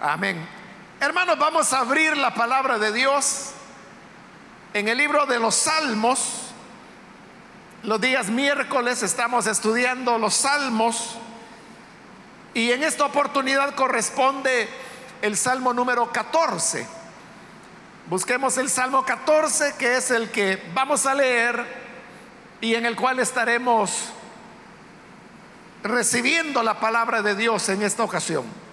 Amén. Hermanos, vamos a abrir la palabra de Dios en el libro de los Salmos. Los días miércoles estamos estudiando los Salmos y en esta oportunidad corresponde el Salmo número 14. Busquemos el Salmo 14, que es el que vamos a leer y en el cual estaremos recibiendo la palabra de Dios en esta ocasión.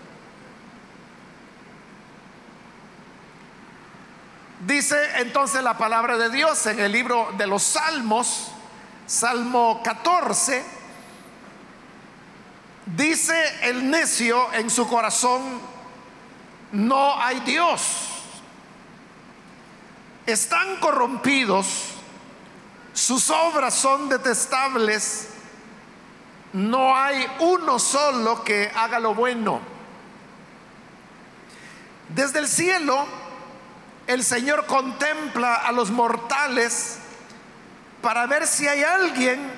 Dice entonces la palabra de Dios en el libro de los Salmos, Salmo 14, dice el necio en su corazón, no hay Dios. Están corrompidos, sus obras son detestables, no hay uno solo que haga lo bueno. Desde el cielo, el Señor contempla a los mortales para ver si hay alguien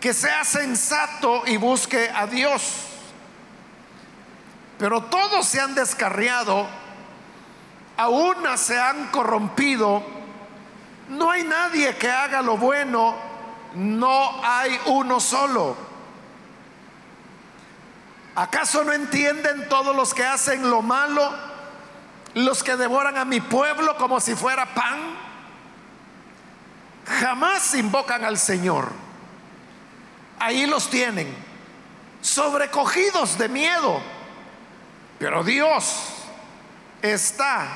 que sea sensato y busque a Dios. Pero todos se han descarriado, a una se han corrompido, no hay nadie que haga lo bueno, no hay uno solo. ¿Acaso no entienden todos los que hacen lo malo, los que devoran a mi pueblo como si fuera pan? Jamás invocan al Señor. Ahí los tienen, sobrecogidos de miedo. Pero Dios está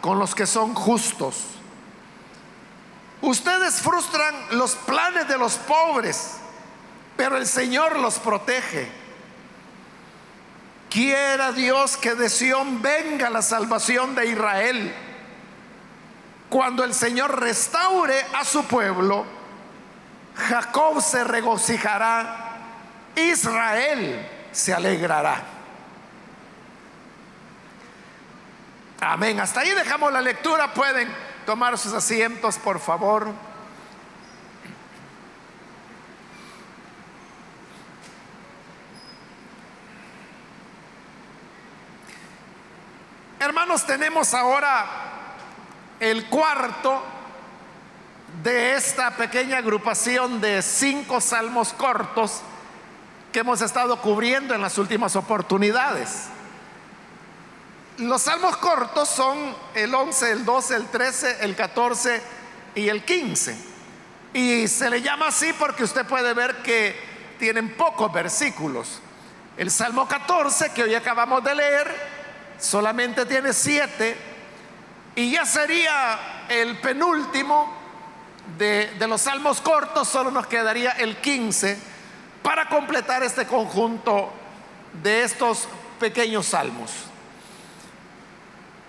con los que son justos. Ustedes frustran los planes de los pobres, pero el Señor los protege. Quiera Dios que de Sión venga la salvación de Israel. Cuando el Señor restaure a su pueblo, Jacob se regocijará, Israel se alegrará. Amén. Hasta ahí dejamos la lectura. Pueden tomar sus asientos, por favor. Hermanos, tenemos ahora el cuarto de esta pequeña agrupación de cinco salmos cortos que hemos estado cubriendo en las últimas oportunidades. Los salmos cortos son el 11, el 12, el 13, el 14 y el 15. Y se le llama así porque usted puede ver que tienen pocos versículos. El Salmo 14 que hoy acabamos de leer solamente tiene siete y ya sería el penúltimo de, de, los salmos cortos, solo nos quedaría el 15 para completar este conjunto de estos pequeños salmos.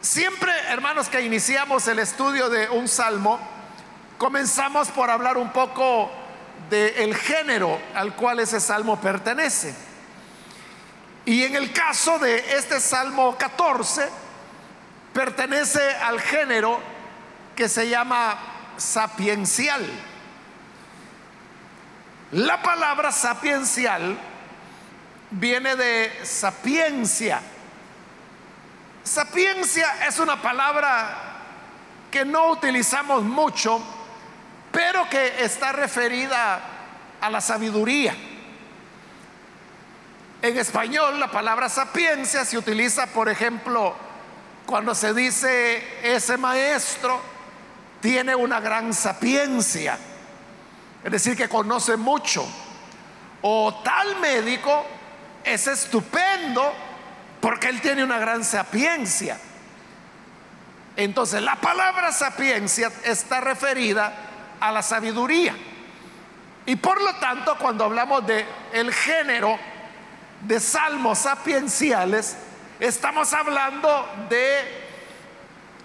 Siempre, hermanos, que iniciamos el estudio de un salmo, comenzamos por hablar un poco del género al cual ese salmo pertenece. Y en el caso de este Salmo 14, pertenece al género que se llama sapiencial. La palabra sapiencial viene de sapiencia. Sapiencia es una palabra que no utilizamos mucho, pero que está referida a la sabiduría. En español la palabra sapiencia se utiliza, por ejemplo, cuando se dice ese maestro tiene una gran sapiencia, es decir, que conoce mucho. O tal médico es estupendo porque él tiene una gran sapiencia. Entonces, la palabra sapiencia está referida a la sabiduría. Y por lo tanto, cuando hablamos de el género de salmos sapienciales, estamos hablando de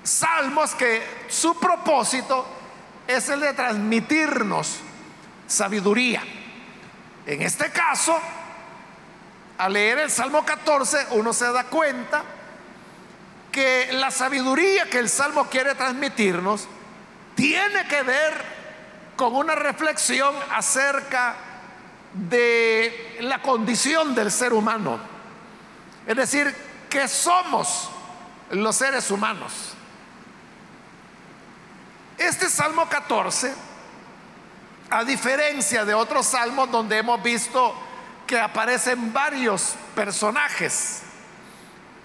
salmos que su propósito es el de transmitirnos sabiduría. En este caso, al leer el Salmo 14, uno se da cuenta que la sabiduría que el Salmo quiere transmitirnos tiene que ver con una reflexión acerca de la condición del ser humano. Es decir, que somos los seres humanos. Este Salmo 14, a diferencia de otros salmos donde hemos visto que aparecen varios personajes,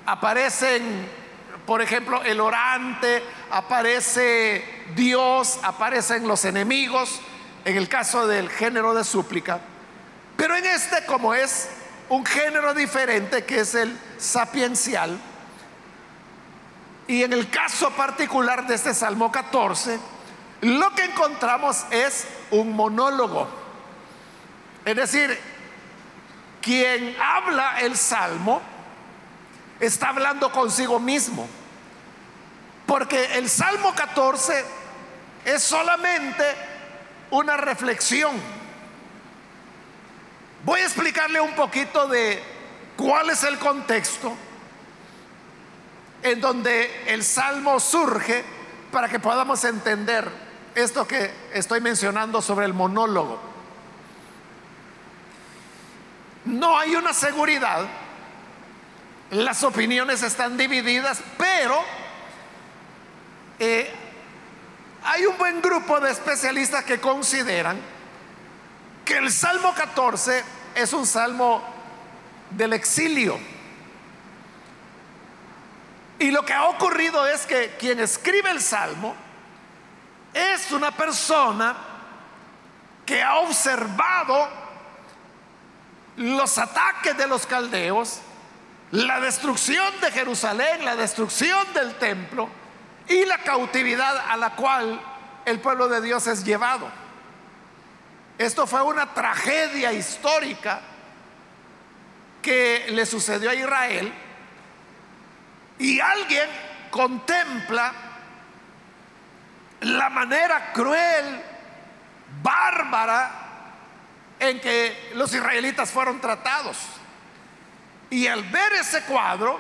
aparecen, por ejemplo, el orante, aparece Dios, aparecen los enemigos, en el caso del género de súplica, pero en este como es un género diferente que es el sapiencial, y en el caso particular de este Salmo 14, lo que encontramos es un monólogo. Es decir, quien habla el Salmo está hablando consigo mismo. Porque el Salmo 14 es solamente una reflexión. Voy a explicarle un poquito de cuál es el contexto en donde el salmo surge para que podamos entender esto que estoy mencionando sobre el monólogo. No hay una seguridad, las opiniones están divididas, pero eh, hay un buen grupo de especialistas que consideran el Salmo 14 es un salmo del exilio y lo que ha ocurrido es que quien escribe el salmo es una persona que ha observado los ataques de los caldeos, la destrucción de Jerusalén, la destrucción del templo y la cautividad a la cual el pueblo de Dios es llevado. Esto fue una tragedia histórica que le sucedió a Israel y alguien contempla la manera cruel, bárbara, en que los israelitas fueron tratados. Y al ver ese cuadro,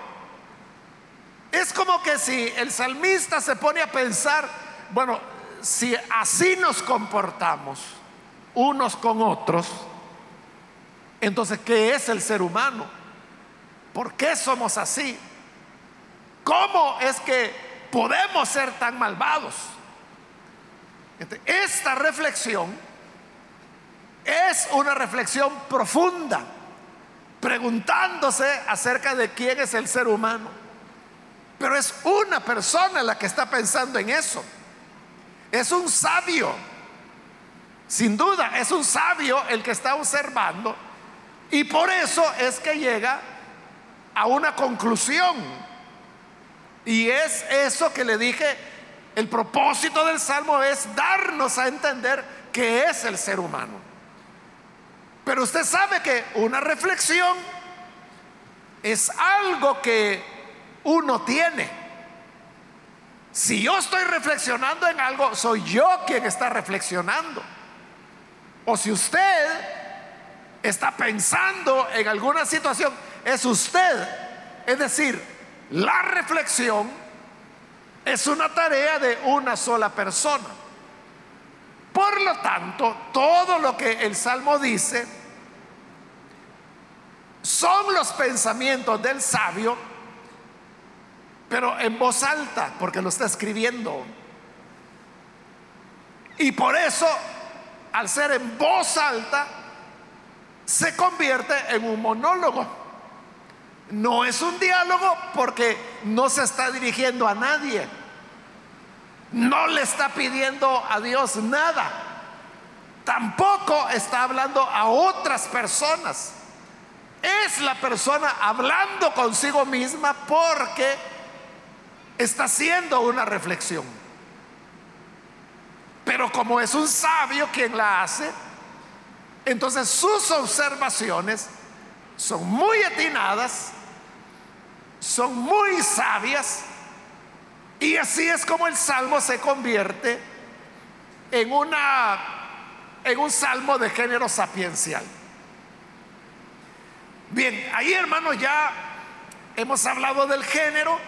es como que si el salmista se pone a pensar, bueno, si así nos comportamos unos con otros, entonces, ¿qué es el ser humano? ¿Por qué somos así? ¿Cómo es que podemos ser tan malvados? Esta reflexión es una reflexión profunda, preguntándose acerca de quién es el ser humano. Pero es una persona la que está pensando en eso. Es un sabio. Sin duda, es un sabio el que está observando. Y por eso es que llega a una conclusión y es eso que le dije, el propósito del Salmo es darnos a entender qué es el ser humano. Pero usted sabe que una reflexión es algo que uno tiene. Si yo estoy reflexionando en algo, soy yo quien está reflexionando. O si usted está pensando en alguna situación, es usted. Es decir, la reflexión es una tarea de una sola persona. Por lo tanto, todo lo que el Salmo dice son los pensamientos del sabio, pero en voz alta, porque lo está escribiendo. Y por eso, al ser en voz alta, se convierte en un monólogo. No es un diálogo porque no se está dirigiendo a nadie. No le está pidiendo a Dios nada. Tampoco está hablando a otras personas. Es la persona hablando consigo misma porque está haciendo una reflexión. Pero como es un sabio quien la hace, entonces sus observaciones son muy atinadas son muy sabias y así es como el salmo se convierte en una en un salmo de género sapiencial. Bien, ahí hermanos ya hemos hablado del género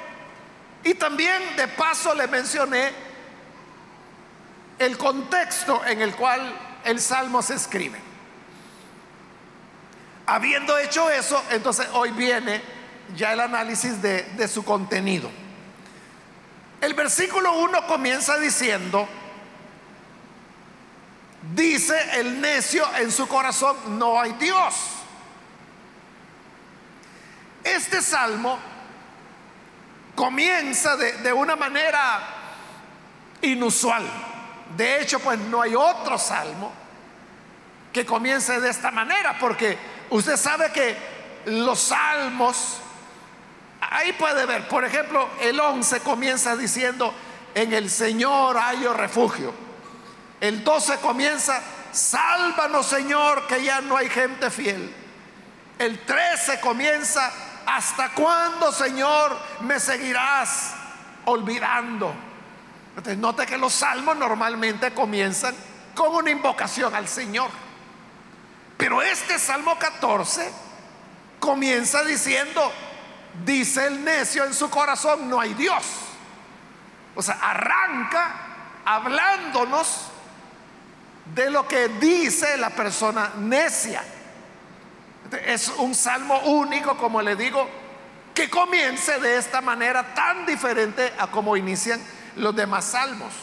y también de paso le mencioné el contexto en el cual el salmo se escribe. Habiendo hecho eso, entonces hoy viene ya el análisis de, su contenido. El versículo 1 comienza diciendo, dice el necio en su corazón, no hay Dios. Este salmo comienza de, de una manera inusual. De hecho, pues no hay otro salmo que comience de esta manera, porque usted sabe que los salmos, ahí puede ver, por ejemplo, el 11 comienza diciendo, en el Señor hallo refugio. El 12 comienza, sálvanos Señor, que ya no hay gente fiel. El 13 comienza, ¿hasta cuándo Señor me seguirás olvidando? Entonces, note que los salmos normalmente comienzan con una invocación al Señor. Pero este Salmo 14 comienza diciendo, dice el necio en su corazón, no hay Dios. O sea, arranca hablándonos de lo que dice la persona necia. Es un salmo único, como le digo, que comience de esta manera tan diferente a como inician los demás salmos.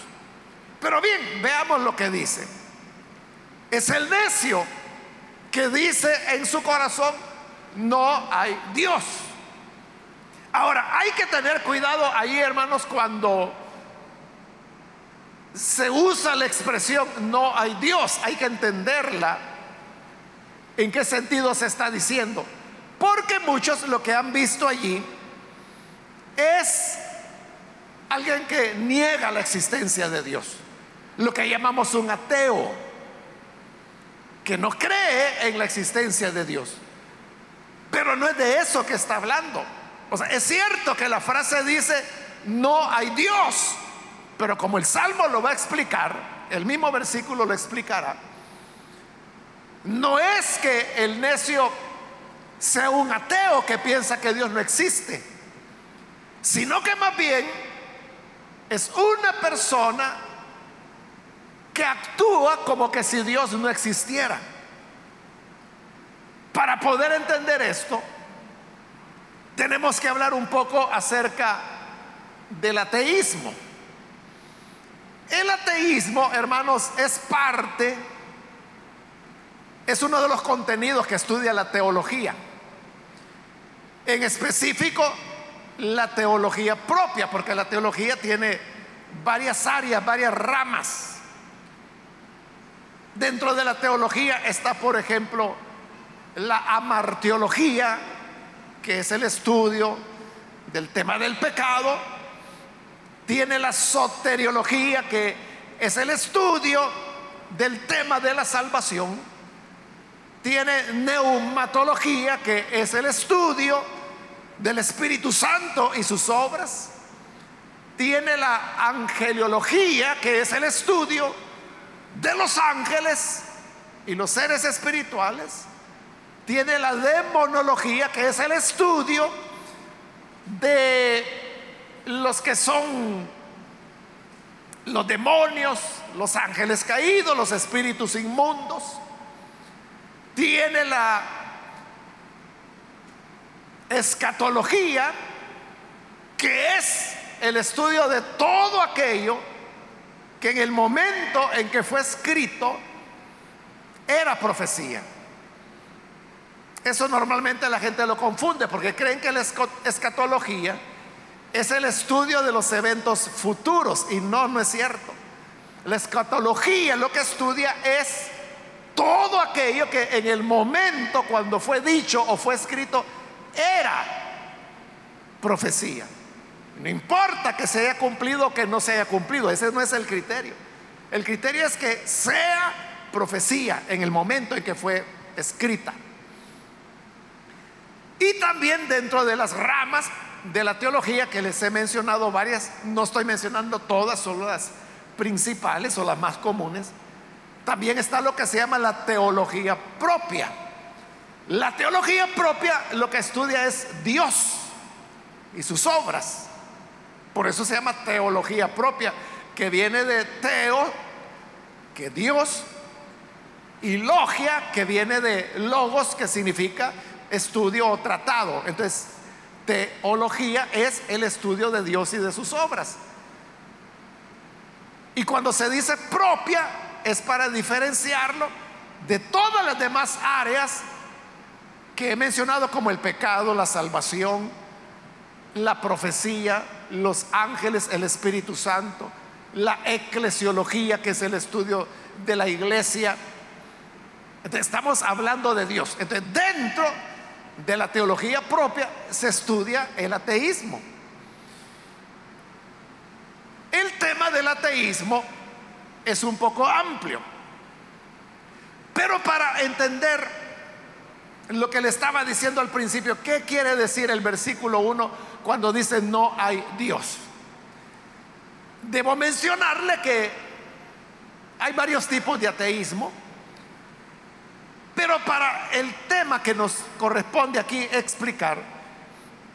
Pero bien, veamos lo que dice. Es el necio que dice en su corazón, no hay Dios. Ahora, hay que tener cuidado ahí, hermanos, cuando se usa la expresión no hay Dios, hay que entenderla en qué sentido se está diciendo. Porque muchos lo que han visto allí es alguien que niega la existencia de Dios, lo que llamamos un ateo, que no cree en la existencia de Dios. Pero no es de eso que está hablando. O sea, es cierto que la frase dice, no hay Dios, pero como el Salmo lo va a explicar, el mismo versículo lo explicará, no es que el necio sea un ateo que piensa que Dios no existe, sino que más bien es una persona que actúa como que si Dios no existiera. Para poder entender esto, tenemos que hablar un poco acerca del ateísmo. El ateísmo, hermanos, es parte, es uno de los contenidos que estudia la teología. En específico, la teología propia, porque la teología tiene varias áreas, varias ramas. Dentro de la teología está, por ejemplo, la amarteología, que es el estudio del tema del pecado. Tiene la soteriología, que es el estudio del tema de la salvación. Tiene neumatología, que es el estudio del Espíritu Santo y sus obras. Tiene la angeliología, que es el estudio de los ángeles y los seres espirituales. Tiene la demonología, que es el estudio de los que son los demonios, los ángeles caídos, los espíritus inmundos. Tiene la escatología, que es el estudio de todo aquello que en el momento en que fue escrito era profecía. Eso normalmente la gente lo confunde porque creen que la escatología es el estudio de los eventos futuros y no, no es cierto. La escatología lo que estudia es todo aquello que en el momento cuando fue dicho o fue escrito era profecía. No importa que se haya cumplido o que no se haya cumplido, ese no es el criterio. El criterio es que sea profecía en el momento en que fue escrita. Y también dentro de las ramas de la teología que les he mencionado varias, no estoy mencionando todas, solo las principales o las más comunes, también está lo que se llama la teología propia. La teología propia lo que estudia es Dios y sus obras. Por eso se llama teología propia, que viene de teo, que Dios, y logia, que viene de logos, que significa estudio o tratado. Entonces, teología es el estudio de Dios y de sus obras. Y cuando se dice propia es para diferenciarlo de todas las demás áreas que he mencionado como el pecado, la salvación, la profecía, los ángeles, el Espíritu Santo, la eclesiología, que es el estudio de la iglesia. estamos hablando de Dios. Entonces, dentro de la teología propia se estudia el ateísmo. El tema del ateísmo es un poco amplio, pero para entender lo que le estaba diciendo al principio, ¿qué quiere decir el versículo 1 cuando dice no hay Dios? Debo mencionarle que hay varios tipos de ateísmo, pero para el tema que nos corresponde aquí explicar,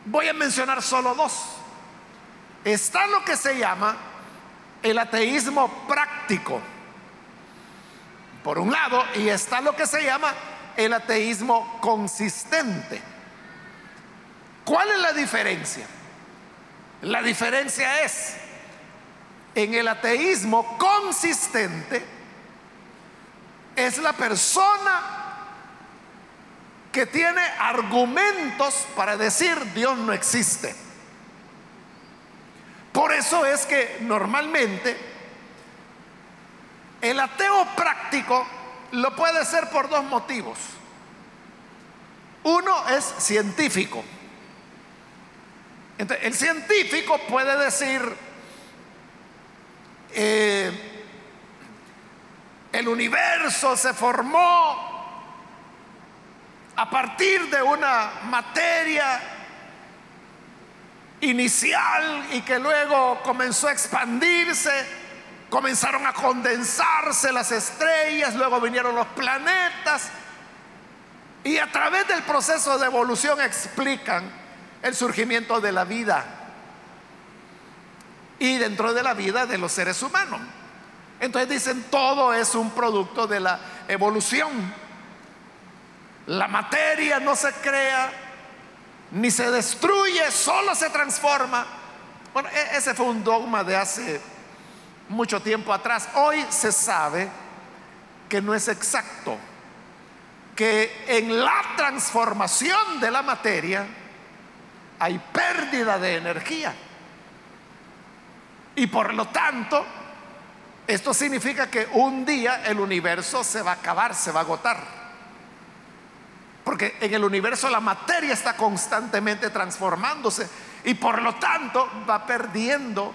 voy a mencionar solo dos. Está lo que se llama el ateísmo práctico, por un lado, y está lo que se llama el ateísmo consistente. ¿Cuál es la diferencia? La diferencia es, en el ateísmo consistente, es la persona que tiene argumentos para decir Dios no existe. Por eso es que normalmente el ateo práctico lo puede ser por dos motivos. Uno es científico. el científico puede decir, eh, el universo se formó a partir de una materia inicial y que luego comenzó a expandirse, comenzaron a condensarse las estrellas, luego vinieron los planetas y a través del proceso de evolución explican el surgimiento de la vida y dentro de la vida de los seres humanos. Entonces dicen, todo es un producto de la evolución. La materia no se crea, ni se destruye, solo se transforma. Bueno, e-, ese fue un dogma de hace mucho tiempo atrás. Hoy se sabe que no es exacto, que en la transformación de la materia hay pérdida de energía. Y por lo tanto, esto significa que un día el universo se va a acabar, se va a agotar. Porque en el universo la materia está constantemente transformándose y por lo tanto va perdiendo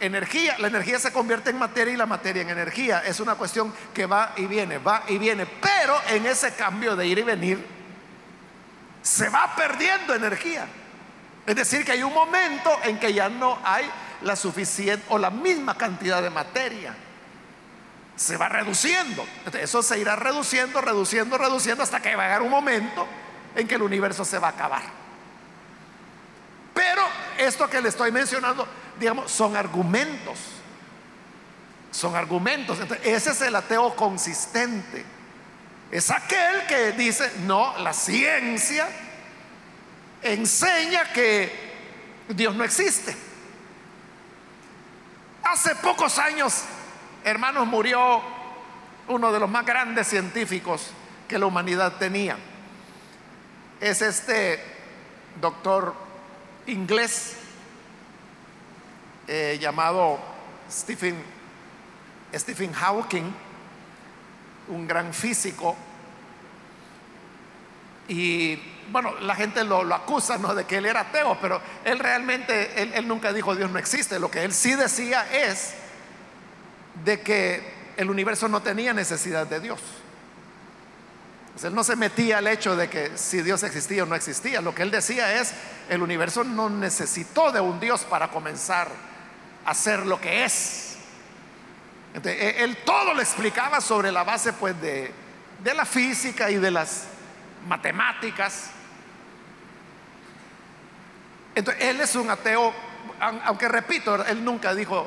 energía. La energía se convierte en materia y la materia en energía. Es una cuestión que va y viene, va y viene. Pero en ese cambio de ir y venir se va perdiendo energía. Es decir, que hay un momento en que ya no hay la suficiente o la misma cantidad de materia se va reduciendo. Eso se irá reduciendo, reduciendo, reduciendo hasta que va a llegar un momento en que el universo se va a acabar. Pero esto que le estoy mencionando, digamos, son argumentos. Son argumentos. ese es el ateo consistente. Es aquel que dice, no, la ciencia enseña que Dios no existe. Hace pocos años hermanos, murió uno de los más grandes científicos que la humanidad tenía. Es este doctor inglés eh, llamado Stephen, Stephen Hawking, un gran físico. Y bueno, la gente lo, acusa ¿no? de que él era ateo, pero él realmente, él, él nunca dijo Dios no existe. Lo que él sí decía es de que el universo no tenía necesidad de Dios. él no se metía al hecho de que si Dios existía o no existía. Lo que él decía es, el universo no necesitó de un Dios para comenzar a ser lo que es. E, él todo lo explicaba sobre la base pues de, de la física y de las matemáticas. Entonces, él es un ateo, aunque repito, él nunca dijo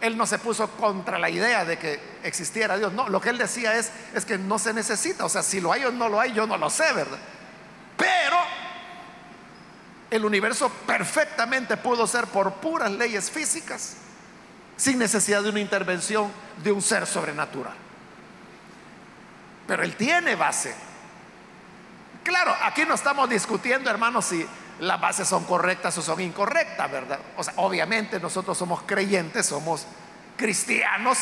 él no se puso contra la idea de que existiera Dios. No, lo que él decía es, es que no se necesita. O sea, si lo hay o no lo hay, yo no lo sé, ¿verdad? Pero el universo perfectamente pudo ser por puras leyes físicas. sin necesidad de una intervención de un ser sobrenatural. Pero él tiene base. Claro, aquí no estamos discutiendo, hermanos, si las bases son correctas o son incorrectas, ¿verdad? O sea, obviamente nosotros somos creyentes, somos cristianos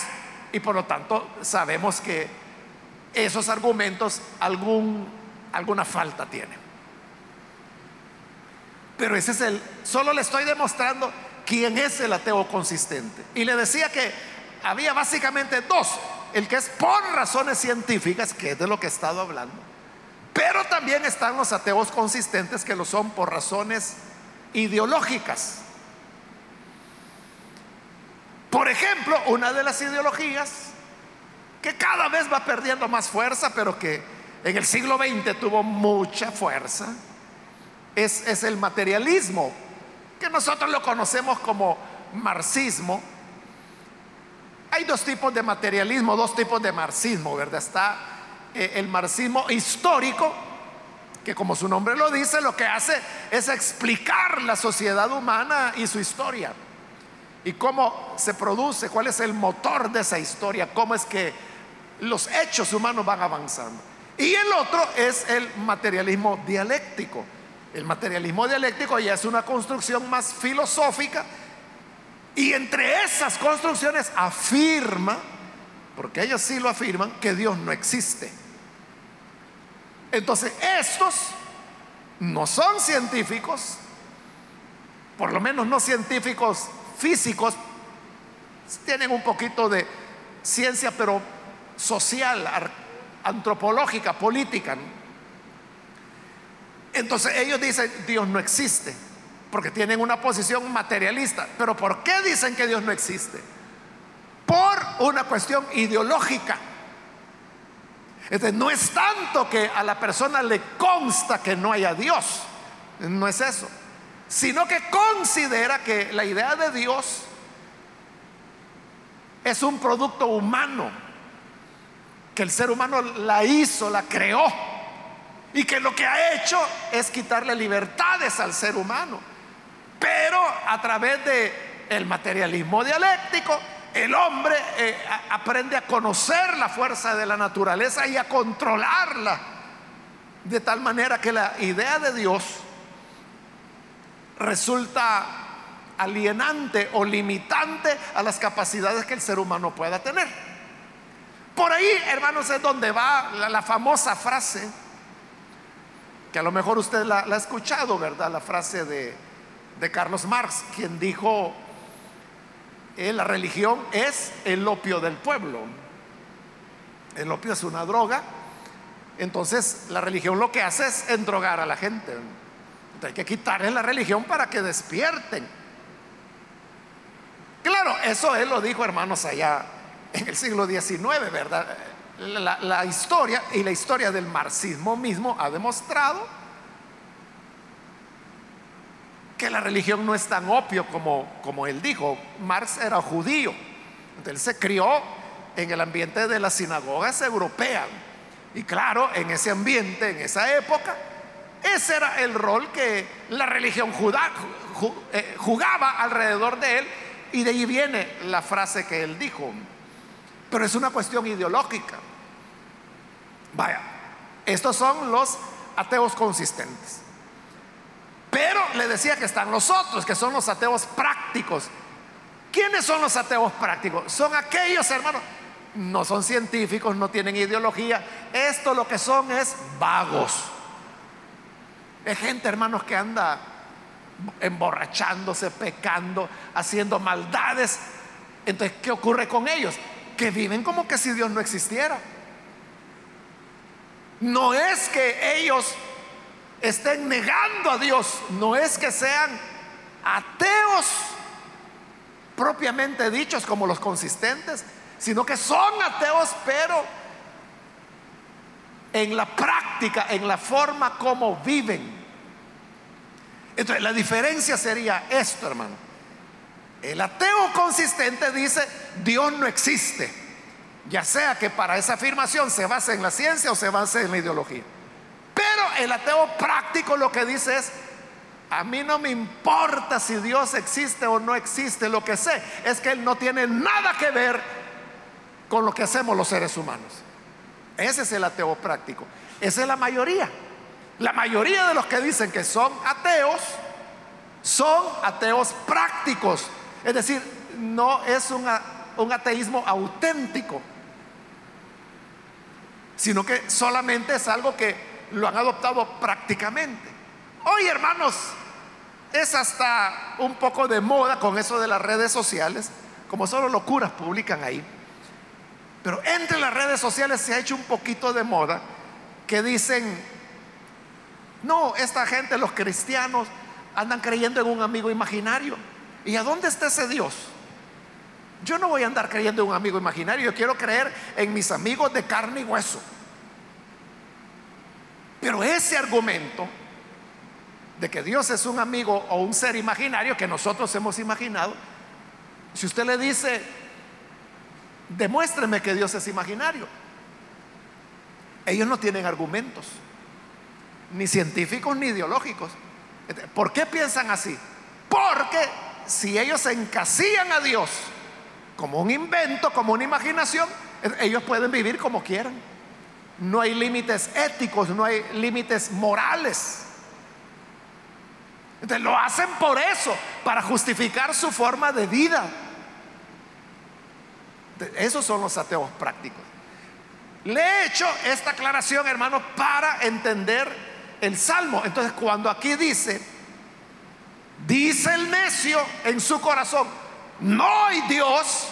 y por lo tanto sabemos que esos argumentos alguna falta tienen. Pero ese es el, solo le estoy demostrando quién es el ateo consistente. Y le decía que había básicamente dos, el que es por razones científicas, que es de lo que he estado hablando, pero también están los ateos consistentes que lo son por razones ideológicas. Por ejemplo, una de las ideologías que cada vez va perdiendo más fuerza, pero que en el siglo XX tuvo mucha fuerza, es, el materialismo, que nosotros lo conocemos como marxismo. Hay dos tipos de materialismo, dos tipos de marxismo, ¿verdad? Está eh, el marxismo histórico, que como su nombre lo dice, lo que hace es explicar la sociedad humana y su historia. Y cómo se produce, cuál es el motor de esa historia, cómo es que los hechos humanos van avanzando. Y el otro es el materialismo dialéctico. El materialismo dialéctico ya es una construcción más filosófica y entre esas construcciones afirma, porque ellos sí lo afirman, que Dios no existe. Entonces, estos no son científicos, por lo menos no científicos físicos, tienen un poquito de ciencia, pero social, antropológica, política. Entonces ellos dicen, Dios no existe, porque tienen una posición materialista. Pero ¿por qué dicen que Dios no existe? Por una cuestión ideológica. No es tanto que a la persona le consta que no haya Dios, no es eso, sino que considera que la idea de Dios es un producto humano, que el ser humano la hizo, la creó, y que lo que ha hecho es quitarle libertades al ser humano, pero a través de el materialismo dialéctico el hombre eh, aprende a conocer la fuerza de la naturaleza y a controlarla. De tal manera que la idea de Dios resulta alienante o limitante a las capacidades que el ser humano pueda tener. Por ahí, hermanos, es donde va la, famosa frase, que a lo mejor usted la, ha escuchado, ¿verdad? La frase de, de Carlos Marx, quien dijo, eh, la religión es el opio del pueblo. El opio es una droga. Entonces la religión lo que hace es endrogar a la gente. hay que quitarle la religión para que despierten. Claro, eso él lo dijo, hermanos, allá en el siglo XIX, ¿verdad? La historia y la historia del marxismo mismo ha demostrado que la religión no es tan opio como, como él dijo. Marx era judío, entonces él se crió en el ambiente de las sinagogas europeas. Y claro, en ese ambiente, en esa época, ese era el rol que la religión eh, jugaba alrededor de él. Y de ahí viene la frase que él dijo. Pero es una cuestión ideológica. Vaya, estos son los ateos consistentes. Pero le decía que están los otros, que son los ateos prácticos. ¿Quiénes son los ateos prácticos? Son aquellos, hermanos, no son científicos, no tienen ideología. Esto lo que son es vagos. Es gente, hermanos, que anda emborrachándose, pecando, haciendo maldades. Entonces, ¿qué ocurre con ellos? Que viven como que si Dios no existiera. No es que ellos estén negando a Dios. No es que sean ateos propiamente dichos como los consistentes, sino que son ateos, pero en la práctica, en la forma como viven. Entonces, la diferencia sería esto, hermano. El ateo consistente dice, Dios no existe, ya sea que para esa afirmación se base en la ciencia o se base en la ideología. Pero el ateo práctico lo que dice es, A mí no me importa si Dios existe o no existe, lo que sé es que Él no tiene nada que ver con lo que hacemos los seres humanos. Ese es el ateo práctico. Esa es la mayoría. La mayoría de los que dicen que son ateos son ateos prácticos. Es decir, no es un, ateísmo auténtico, sino que solamente es algo que lo han adoptado prácticamente. Hoy, hermanos, es hasta un poco de moda con eso de las redes sociales, como solo locuras publican ahí. Pero entre las redes sociales se ha hecho un poquito de moda que dicen, no, esta gente, los cristianos, andan creyendo en un amigo imaginario. ¿Y a dónde está ese Dios? Yo no voy a andar creyendo en un amigo imaginario, yo quiero creer en mis amigos de carne y hueso. Pero ese argumento de que Dios es un amigo o un ser imaginario que nosotros hemos imaginado, si usted le dice, demuéstreme que Dios es imaginario, ellos no tienen argumentos, ni científicos ni ideológicos. ¿Por qué piensan así? Porque si ellos encasillan a Dios como un invento, como una imaginación, ellos pueden vivir como quieran. No hay límites éticos, no hay límites morales. Entonces lo hacen por eso, para justificar su forma de vida. Esos son los ateos prácticos. Le he hecho esta aclaración, hermano, para entender el salmo. Entonces, cuando aquí dice, dice el necio en su corazón, no hay Dios,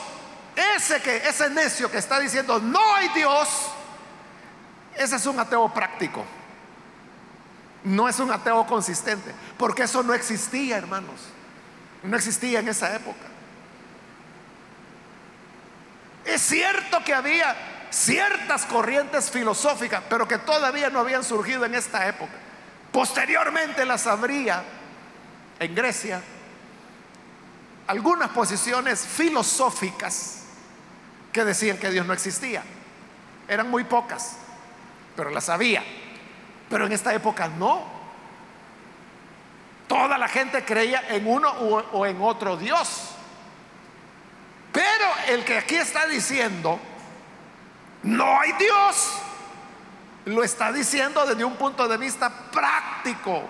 ese que ese necio que está diciendo, no hay Dios, ese es un ateo práctico. No es un ateo consistente, porque eso no existía, hermanos. No existía en esa época. Es cierto que había ciertas corrientes filosóficas, pero que todavía no habían surgido en esta época. Posteriormente las habría en Grecia algunas posiciones filosóficas que decían que Dios no existía. Eran muy pocas, pero las había. Pero en esta época no. Toda la gente creía en uno o, en otro Dios. Pero el que aquí está diciendo, no hay Dios, lo está diciendo desde un punto de vista práctico.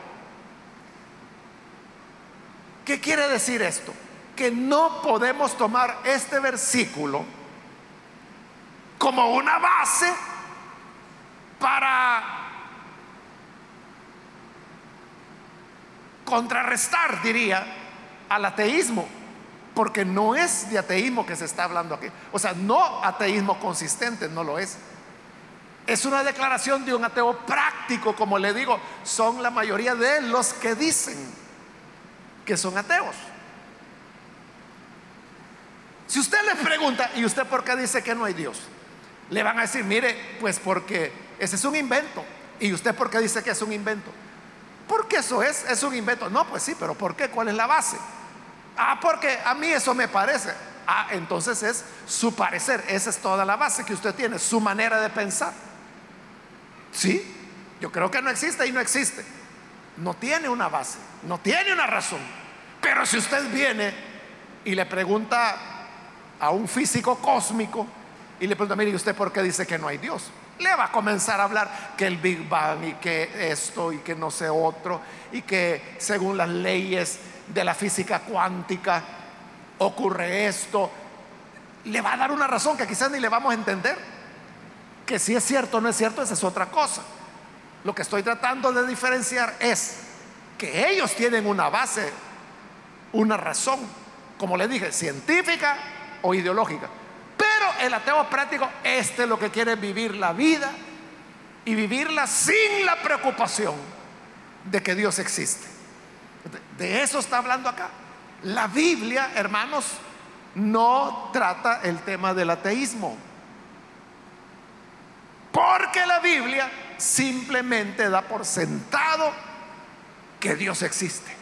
¿Qué quiere decir esto? Que no podemos tomar este versículo como una base para contrarrestar, diría, al ateísmo, porque no es de ateísmo que se está hablando aquí. O sea, no ateísmo consistente, no lo es. Es una declaración de un ateo práctico, como le digo, son la mayoría de los que dicen que son ateos. Si usted les pregunta, ¿y usted por qué dice que no hay Dios? Le van a decir, mire, pues porque ese es un invento. ¿Y usted por qué dice que es un invento? Porque eso es, es un invento. No, pues sí, pero ¿por qué? ¿Cuál es la base? Ah, porque a mí eso me parece. Ah, entonces es su parecer. Esa es toda la base que usted tiene, su manera de pensar. Sí, yo creo que no existe y no existe. No tiene una base, no tiene una razón. Pero si usted viene y le pregunta a un físico cósmico y le pregunta, mire, ¿y usted por qué dice que no hay Dios? le va a comenzar a hablar que el Big Bang y que esto y que no sé otro y que según las leyes de la física cuántica ocurre esto. Le va a dar una razón que quizás ni le vamos a entender. Que si es cierto o no es cierto, esa es otra cosa. Lo que estoy tratando de diferenciar es que ellos tienen una base, una razón, como le dije, científica o ideológica el ateo práctico, este es lo que quiere vivir la vida y vivirla sin la preocupación de que Dios existe. De eso está hablando acá. La Biblia, hermanos, no trata el tema del ateísmo. Porque la Biblia simplemente da por sentado que Dios existe.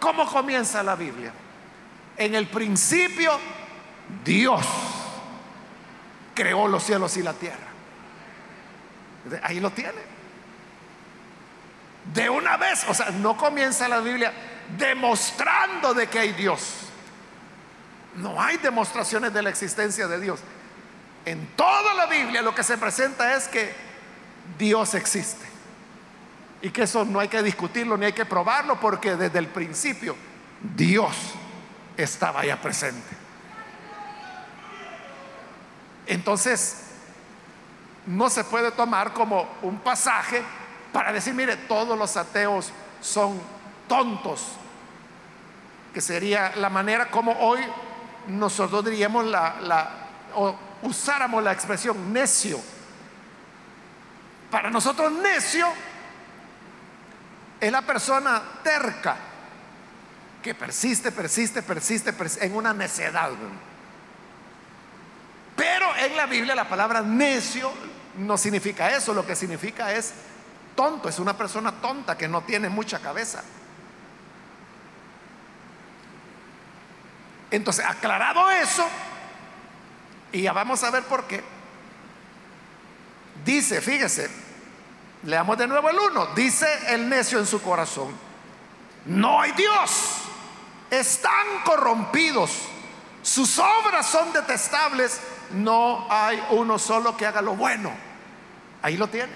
¿Cómo comienza la Biblia? En el principio Dios creó los cielos y la tierra. Ahí lo tiene. De una vez, o sea, no comienza la Biblia demostrando de que hay Dios. No hay demostraciones de la existencia de Dios. En toda la Biblia lo que se presenta es que Dios existe. Y que eso no hay que discutirlo ni hay que probarlo porque desde el principio Dios estaba allá presente. Entonces, no se puede tomar como un pasaje para decir, mire, todos los ateos son tontos, que sería la manera como hoy nosotros diríamos la, la o usáramos la expresión necio. Para nosotros necio es la persona terca que persiste, persiste, persiste, en una necedad. Pero en la Biblia la palabra necio no significa eso, lo que significa es tonto, es una persona tonta que no tiene mucha cabeza. Entonces, aclarado eso, y ya vamos a ver por qué, dice, fíjese, leamos de nuevo el uno, dice el necio en su corazón, no hay Dios, están corrompidos, sus obras son detestables, no hay uno solo que haga lo bueno. Ahí lo tiene.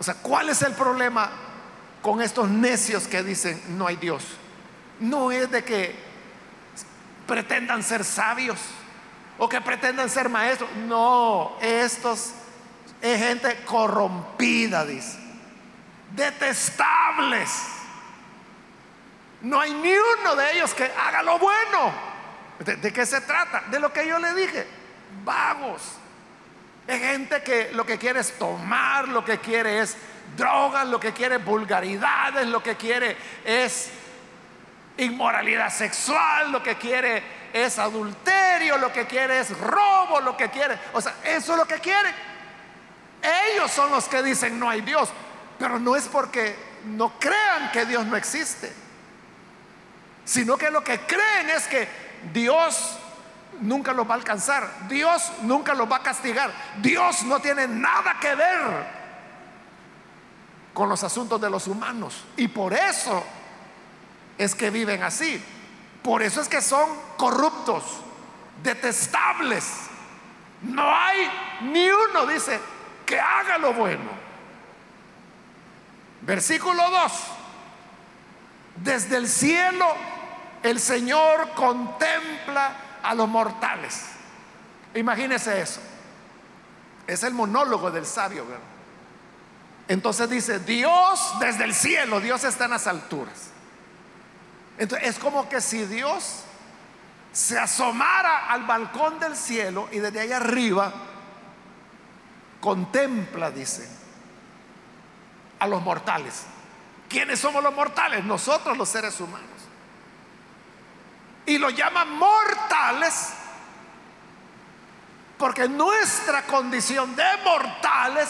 O sea, ¿cuál es el problema con estos necios que dicen no hay Dios? No es de que pretendan ser sabios o que pretendan ser maestros. No, estos es gente corrompida, dice. Detestables. No hay ni uno de ellos que haga lo bueno. ¿De, ¿De, qué se trata? De lo que yo le dije. Vagos. Es gente que lo que quiere es tomar, lo que quiere es drogas, lo que quiere es vulgaridades, lo que quiere es inmoralidad sexual, lo que quiere es adulterio, lo que quiere es robo, lo que quiere, o sea, eso es lo que quieren. Ellos son los que dicen no hay Dios, pero no es porque no crean que Dios no existe, sino que lo que creen es que Dios nunca los va a alcanzar, Dios nunca los va a castigar, Dios no tiene nada que ver con los asuntos de los humanos y por eso es que viven así, por eso es que son corruptos, detestables. No hay ni uno, dice, que haga lo bueno. Versículo 2. Desde el cielo el Señor contempla a los mortales. Imagínese eso. Es el monólogo del sabio, Entonces dice, Dios desde el cielo, Dios está en las alturas. Entonces es como que si Dios se asomara al balcón del cielo y desde ahí arriba contempla, dice, a los mortales. ¿Quiénes somos los mortales? Nosotros los seres humanos y lo llaman mortales porque nuestra condición de mortales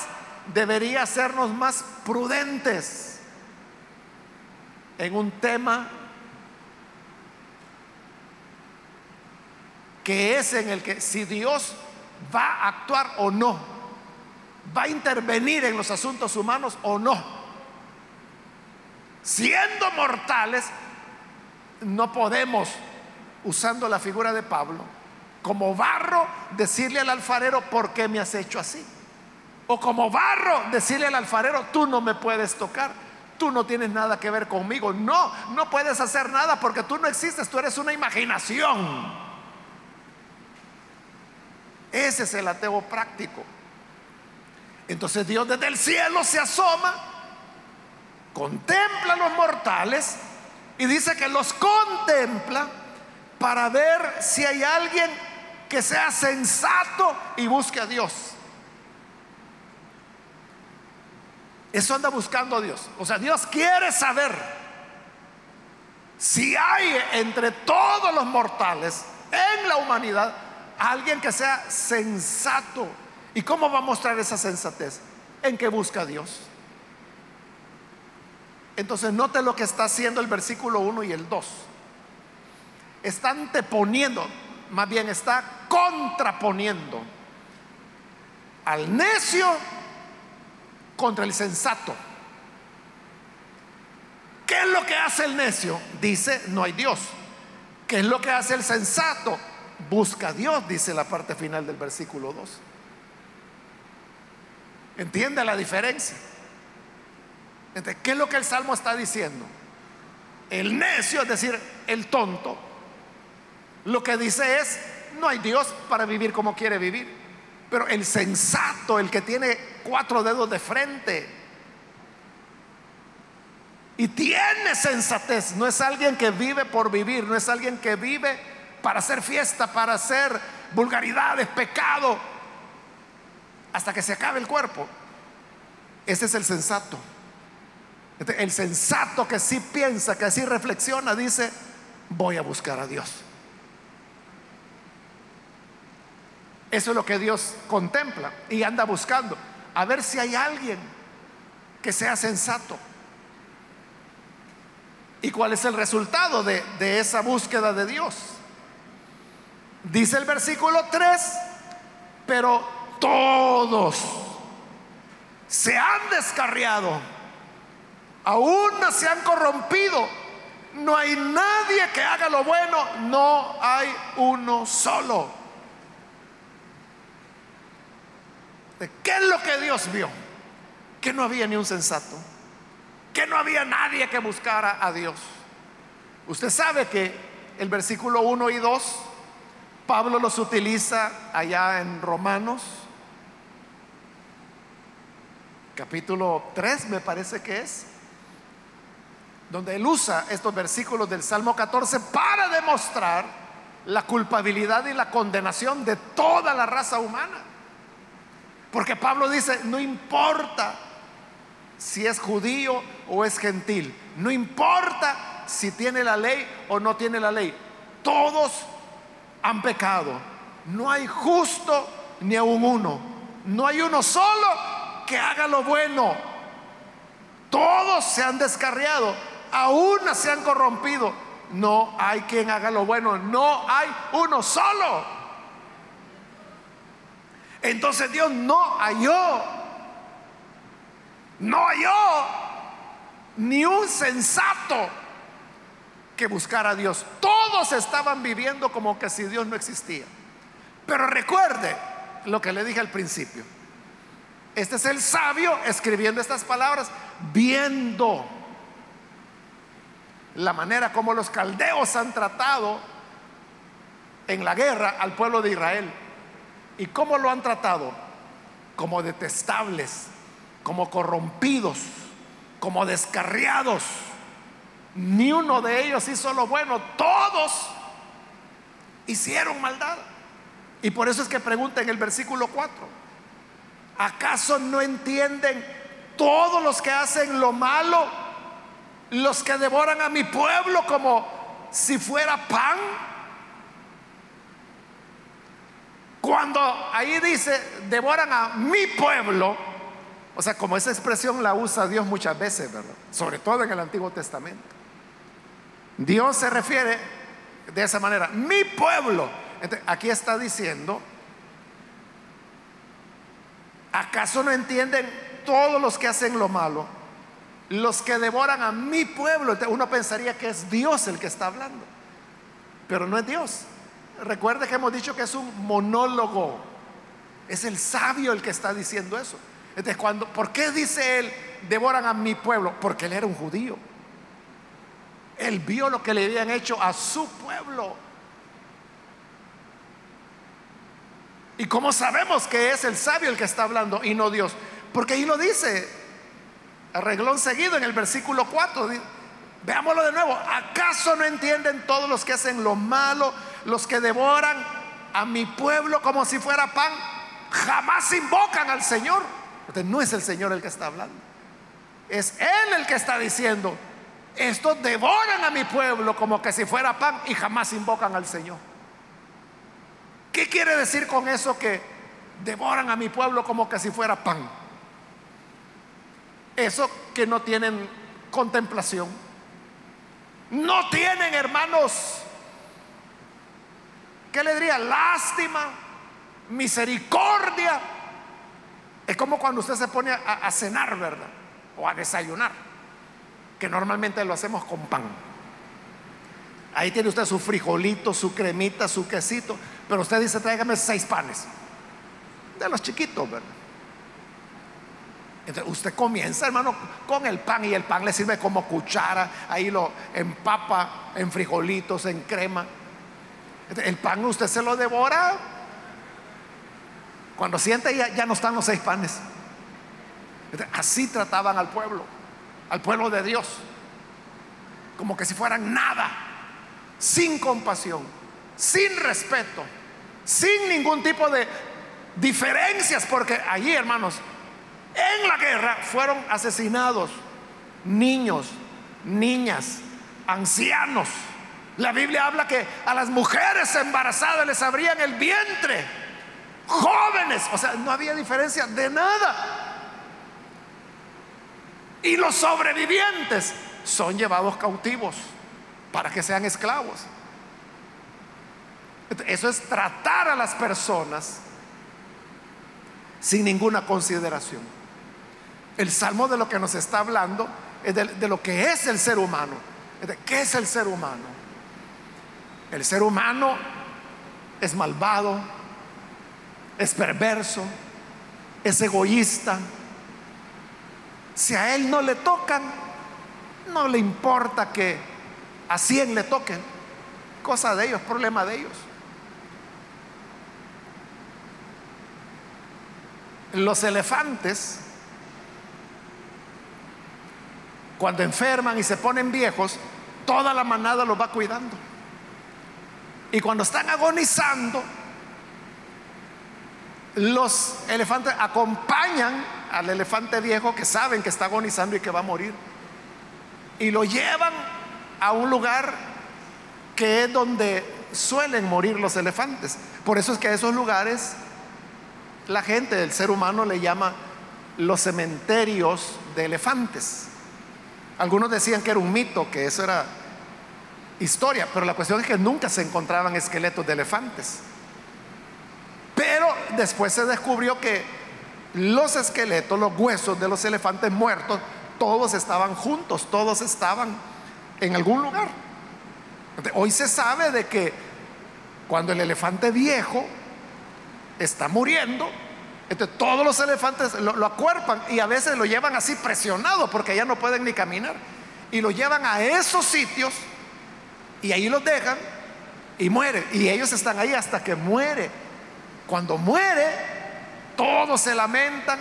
debería hacernos más prudentes en un tema que es en el que si Dios va a actuar o no, va a intervenir en los asuntos humanos o no. Siendo mortales, no podemos usando la figura de Pablo, como barro, decirle al alfarero, ¿por qué me has hecho así? O como barro, decirle al alfarero, tú no me puedes tocar, tú no tienes nada que ver conmigo. No, no puedes hacer nada porque tú no existes, tú eres una imaginación. Ese es el ateo práctico. Entonces Dios desde el cielo se asoma, contempla a los mortales y dice que los contempla para ver si hay alguien que sea sensato y busque a Dios. Eso anda buscando a Dios. O sea, Dios quiere saber si hay entre todos los mortales en la humanidad alguien que sea sensato. ¿Y cómo va a mostrar esa sensatez? En que busca a Dios. Entonces note lo que está haciendo el versículo 1 y el 2 está anteponiendo, más bien está contraponiendo al necio contra el sensato. ¿Qué es lo que hace el necio? Dice, no hay Dios. ¿Qué es lo que hace el sensato? Busca a Dios, dice la parte final del versículo 2. ¿Entiende la diferencia? ¿qué es lo que el Salmo está diciendo? El necio, es decir, el tonto, lo que dice es, no hay Dios para vivir como quiere vivir. Pero el sensato, el que tiene cuatro dedos de frente y tiene sensatez, no es alguien que vive por vivir, no es alguien que vive para hacer fiesta, para hacer vulgaridades, pecado, hasta que se acabe el cuerpo. Ese es el sensato. El sensato que sí piensa, que sí reflexiona, dice, voy a buscar a Dios. Eso es lo que Dios contempla y anda buscando. A ver si hay alguien que sea sensato. ¿Y cuál es el resultado de, de esa búsqueda de Dios? Dice el versículo 3, pero todos se han descarriado, aún se han corrompido. No hay nadie que haga lo bueno, no hay uno solo. ¿Qué es lo que Dios vio? Que no había ni un sensato, que no había nadie que buscara a Dios. Usted sabe que el versículo 1 y 2, Pablo los utiliza allá en Romanos capítulo 3 me parece que es, donde él usa estos versículos del Salmo 14 para demostrar la culpabilidad y la condenación de toda la raza humana. Porque Pablo dice, no importa si es judío o es gentil, no importa si tiene la ley o no tiene la ley, todos han pecado. No hay justo ni aun uno, no hay uno solo que haga lo bueno. Todos se han descarriado, aún se han corrompido. No hay quien haga lo bueno, no hay uno solo. Entonces Dios no halló, no halló ni un sensato que buscara a Dios. Todos estaban viviendo como que si Dios no existía. Pero recuerde lo que le dije al principio. Este es el sabio escribiendo estas palabras, viendo la manera como los caldeos han tratado en la guerra al pueblo de Israel. ¿Y cómo lo han tratado? Como detestables, como corrompidos, como descarriados. Ni uno de ellos hizo lo bueno, todos hicieron maldad. Y por eso es que pregunta en el versículo 4. ¿Acaso no entienden todos los que hacen lo malo, los que devoran a mi pueblo como si fuera pan? Cuando ahí dice, devoran a mi pueblo, o sea, como esa expresión la usa Dios muchas veces, ¿verdad? Sobre todo en el Antiguo Testamento. Dios se refiere de esa manera, mi pueblo. aquí está diciendo ¿Acaso no entienden todos los que hacen lo malo? Los que devoran a mi pueblo. Uno pensaría que es Dios el que está hablando. Pero no es Dios. Recuerde que hemos dicho que es un monólogo. Es el sabio el que está diciendo eso. Entonces, cuando, ¿por qué dice él, devoran a mi pueblo? Porque él era un judío. Él vio lo que le habían hecho a su pueblo. ¿Y cómo sabemos que es el sabio el que está hablando y no Dios? Porque ahí lo dice, arreglón seguido en el versículo 4. Veámoslo de nuevo. ¿Acaso no entienden todos los que hacen lo malo, los que devoran a mi pueblo como si fuera pan? Jamás invocan al Señor. No es el Señor el que está hablando. Es Él el que está diciendo, estos devoran a mi pueblo como que si fuera pan y jamás invocan al Señor. ¿Qué quiere decir con eso que devoran a mi pueblo como que si fuera pan? Eso que no tienen contemplación. No tienen, hermanos, ¿qué le diría? Lástima, misericordia. Es como cuando usted se pone a, cenar, ¿verdad? O a desayunar, que normalmente lo hacemos con pan. Ahí tiene usted su frijolito, su cremita, su quesito, pero usted dice, tráigame seis panes. De los chiquitos, ¿verdad? Entonces usted comienza, hermano, con el pan y el pan le sirve como cuchara, ahí lo empapa en frijolitos, en crema. el pan usted se lo devora. Cuando siente ya, ya no están los seis panes. así trataban al pueblo, al pueblo de Dios, como que si fueran nada, sin compasión, sin respeto, sin ningún tipo de diferencias, porque allí, hermanos, en la guerra fueron asesinados niños, niñas, ancianos. La Biblia habla que a las mujeres embarazadas les abrían el vientre, jóvenes, o sea, no había diferencia de nada. Y los sobrevivientes son llevados cautivos para que sean esclavos. Eso es tratar a las personas sin ninguna consideración. El salmo de lo que nos está hablando es de, lo que es el ser humano. ¿Qué es el ser humano? El ser humano es malvado, es perverso, es egoísta. Si a él no le tocan, no le importa que a cien le toquen. Cosa de ellos, problema de ellos. Los elefantes Cuando enferman y se ponen viejos, toda la manada los va cuidando. Y cuando están agonizando, los elefantes acompañan al elefante viejo que saben que está agonizando y que va a morir. Y lo llevan a un lugar que es donde suelen morir los elefantes. Por eso es que a esos lugares la gente, el ser humano le llama los cementerios de elefantes. Algunos decían que era un mito, que eso era historia, pero la cuestión es que nunca se encontraban esqueletos de elefantes. Pero después se descubrió que los esqueletos, los huesos de los elefantes muertos, todos estaban juntos, todos estaban en algún lugar. Hoy se sabe de que cuando el elefante viejo está muriendo, entonces todos los elefantes lo, acuerpan y a veces lo llevan así presionado porque ya no pueden ni caminar. Y lo llevan a esos sitios y ahí los dejan y muere. Y ellos están ahí hasta que muere. Cuando muere, todos se lamentan,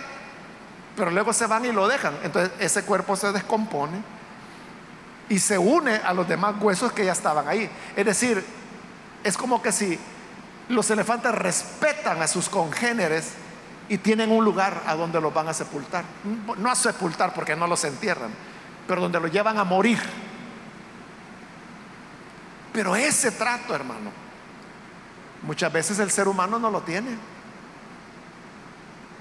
pero luego se van y lo dejan. Entonces ese cuerpo se descompone y se une a los demás huesos que ya estaban ahí. Es decir, es como que si los elefantes respetan a sus congéneres y tienen un lugar a donde los van a sepultar. No a sepultar porque no los entierran, pero donde los llevan a morir. Pero ese trato, hermano, muchas veces el ser humano no lo tiene.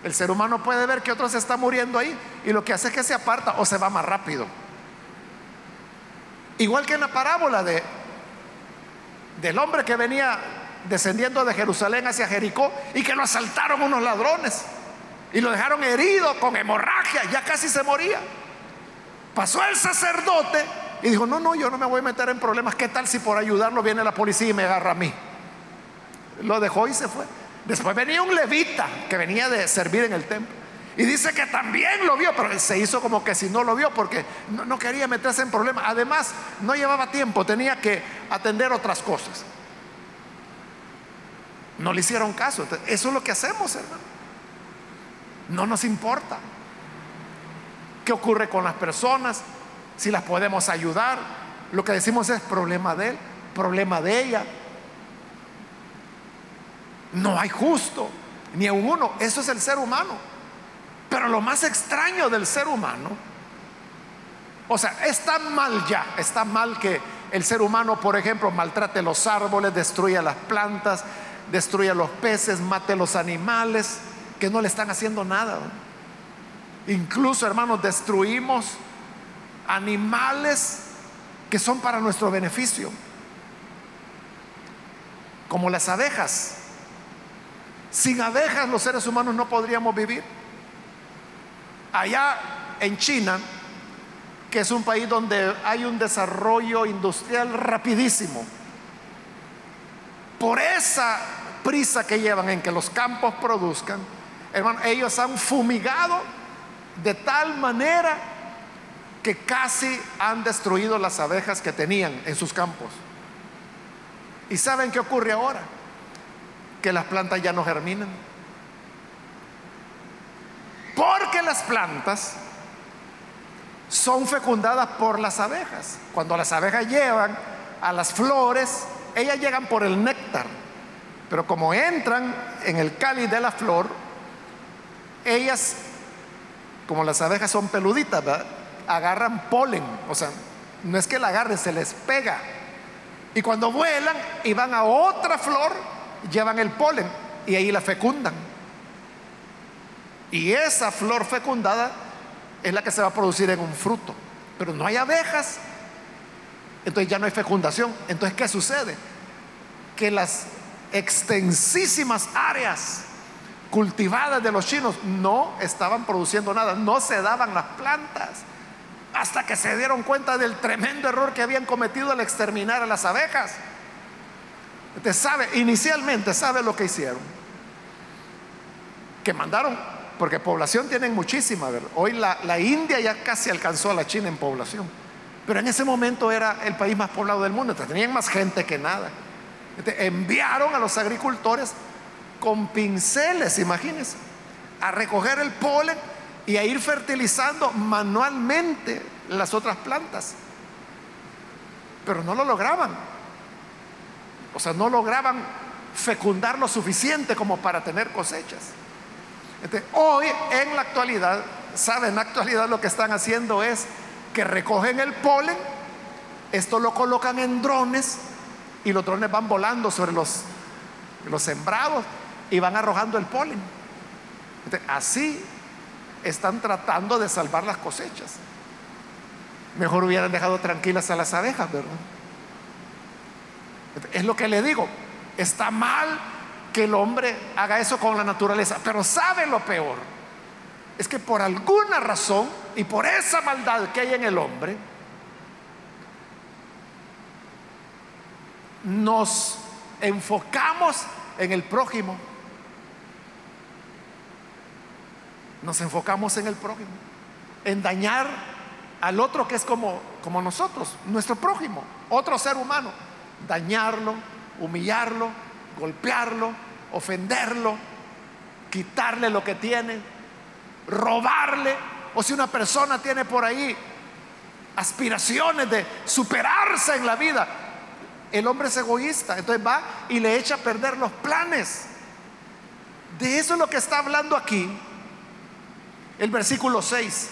El ser humano puede ver que otro se está muriendo ahí y lo que hace es que se aparta o se va más rápido. Igual que en la parábola de del hombre que venía descendiendo de Jerusalén hacia Jericó y que lo asaltaron unos ladrones y lo dejaron herido con hemorragia, ya casi se moría. Pasó el sacerdote y dijo, no, no, yo no me voy a meter en problemas, ¿qué tal si por ayudarlo viene la policía y me agarra a mí? Lo dejó y se fue. Después venía un levita que venía de servir en el templo. Y dice que también lo vio, pero se hizo como que si no lo vio porque no, quería meterse en problemas. Además, no llevaba tiempo, tenía que atender otras cosas. No le hicieron caso. Eso es lo que hacemos, hermano. No nos importa. ¿Qué ocurre con las personas? Si las podemos ayudar. Lo que decimos es problema de él, problema de ella. No hay justo, ni a uno. Eso es el ser humano. Pero lo más extraño del ser humano, o sea, está mal ya, está mal que el ser humano, por ejemplo, maltrate los árboles, destruya las plantas, destruya los peces, mate los animales que no le están haciendo nada. Incluso, hermanos, destruimos animales que son para nuestro beneficio, como las abejas. Sin abejas los seres humanos no podríamos vivir. allá en China, que es un país donde hay un desarrollo industrial rapidísimo, por esa prisa que llevan en que los campos produzcan, hermano, ellos han fumigado de tal manera que casi han destruido las abejas que tenían en sus campos. ¿Y saben qué ocurre ahora? Que las plantas ya no germinan. Porque las plantas son fecundadas por las abejas. Cuando las abejas llevan a las flores, ellas llegan por el néctar. Pero como entran en el cáliz de la flor, ellas, como las abejas son peluditas, agarran polen. O sea, no es que la agarren, se les pega. Y cuando vuelan y van a otra flor, llevan el polen y ahí la fecundan. Y esa flor fecundada es la que se va a producir en un fruto. Pero no hay abejas, entonces ya no hay fecundación. Entonces, ¿qué sucede? Que las extensísimas áreas cultivadas de los chinos no estaban produciendo nada, no se daban las plantas, hasta que se dieron cuenta del tremendo error que habían cometido al exterminar a las abejas. Usted sabe, inicialmente sabe lo que hicieron, que mandaron, porque población tienen muchísima, hoy la, la India ya casi alcanzó a la China en población, pero en ese momento era el país más poblado del mundo, tenían más gente que nada. enviaron a los agricultores con pinceles, imagínense, a recoger el polen y a ir fertilizando manualmente las otras plantas. Pero no lo lograban. O sea, no lograban fecundar lo suficiente como para tener cosechas. hoy, en la actualidad, ¿saben? En la actualidad lo que están haciendo es que recogen el polen, esto lo colocan en drones y los drones van volando sobre los, los sembrados y van arrojando el polen. así están tratando de salvar las cosechas. Mejor hubieran dejado tranquilas a las abejas, ¿verdad? Es lo que le digo. Está mal que el hombre haga eso con la naturaleza, pero sabe lo peor. Es que por alguna razón y por esa maldad que hay en el hombre, nos enfocamos en el prójimo nos enfocamos en el prójimo, en dañar al otro que es como, como nosotros, nuestro prójimo, otro ser humano, dañarlo, humillarlo, golpearlo, ofenderlo, quitarle lo que tiene, robarle, o si una persona tiene por ahí aspiraciones de superarse en la vida, el hombre es egoísta, entonces va y le echa a perder los planes. De eso es lo que está hablando aquí el versículo 6.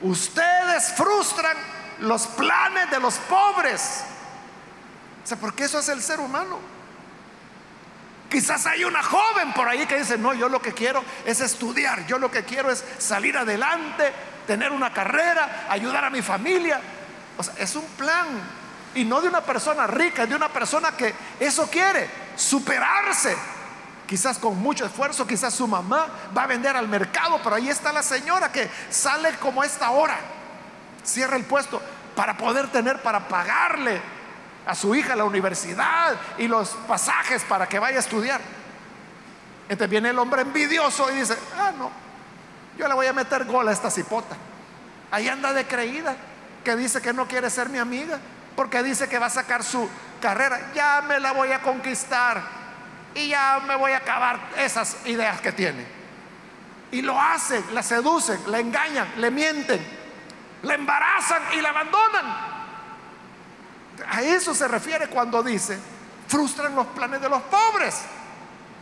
Ustedes frustran los planes de los pobres. O sea, porque eso es el ser humano. Quizás hay una joven por ahí que dice, no, yo lo que quiero es estudiar, yo lo que quiero es salir adelante, tener una carrera, ayudar a mi familia. O sea, es un plan. Y no de una persona rica, es de una persona que eso quiere, superarse, quizás con mucho esfuerzo, quizás su mamá va a vender al mercado, pero ahí está la señora que sale como esta hora, cierra el puesto para poder tener para pagarle a su hija la universidad y los pasajes para que vaya a estudiar. Entonces viene el hombre envidioso y dice, ah, no, yo le voy a meter gol a esta cipota. Ahí anda de creída, que dice que no quiere ser mi amiga, porque dice que va a sacar su carrera, ya me la voy a conquistar y ya me voy a acabar esas ideas que tiene. Y lo hacen, la seducen, la engañan, le mienten, la embarazan y la abandonan. A eso se refiere cuando dice, frustran los planes de los pobres.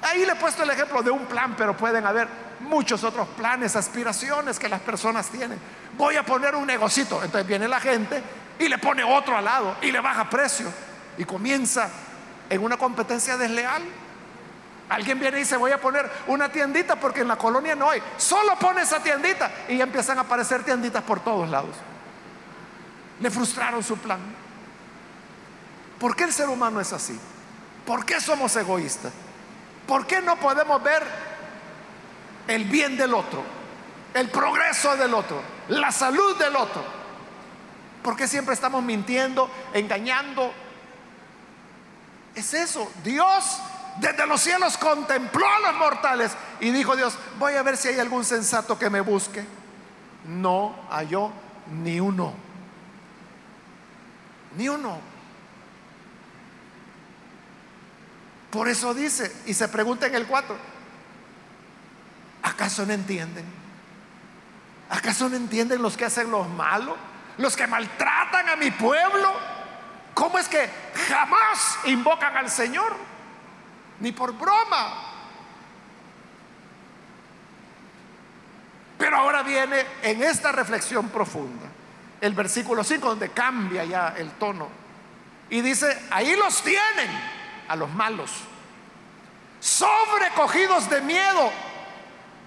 Ahí le he puesto el ejemplo de un plan, pero pueden haber muchos otros planes, aspiraciones que las personas tienen. Voy a poner un negocito. Entonces viene la gente y le pone otro al lado y le baja precio. Y comienza en una competencia desleal. Alguien viene y dice, voy a poner una tiendita porque en la colonia no hay. Solo pone esa tiendita y ya empiezan a aparecer tienditas por todos lados. Le frustraron su plan. ¿Por qué el ser humano es así? ¿Por qué somos egoístas? ¿Por qué no podemos ver el bien del otro? el progreso del otro, la salud del otro. porque siempre estamos mintiendo, engañando? Es eso. Dios desde los cielos contempló a los mortales y dijo Dios, voy a ver si hay algún sensato que me busque. No halló ni uno. Ni uno. Por eso dice, y se pregunta en el 4, ¿acaso no entienden? ¿Acaso no entienden los que hacen los malos? Los que maltratan a mi pueblo. ¿Cómo es que jamás invocan al Señor? Ni por broma. Pero ahora viene en esta reflexión profunda el versículo 5 donde cambia ya el tono y dice, ahí los tienen a los malos, sobrecogidos de miedo,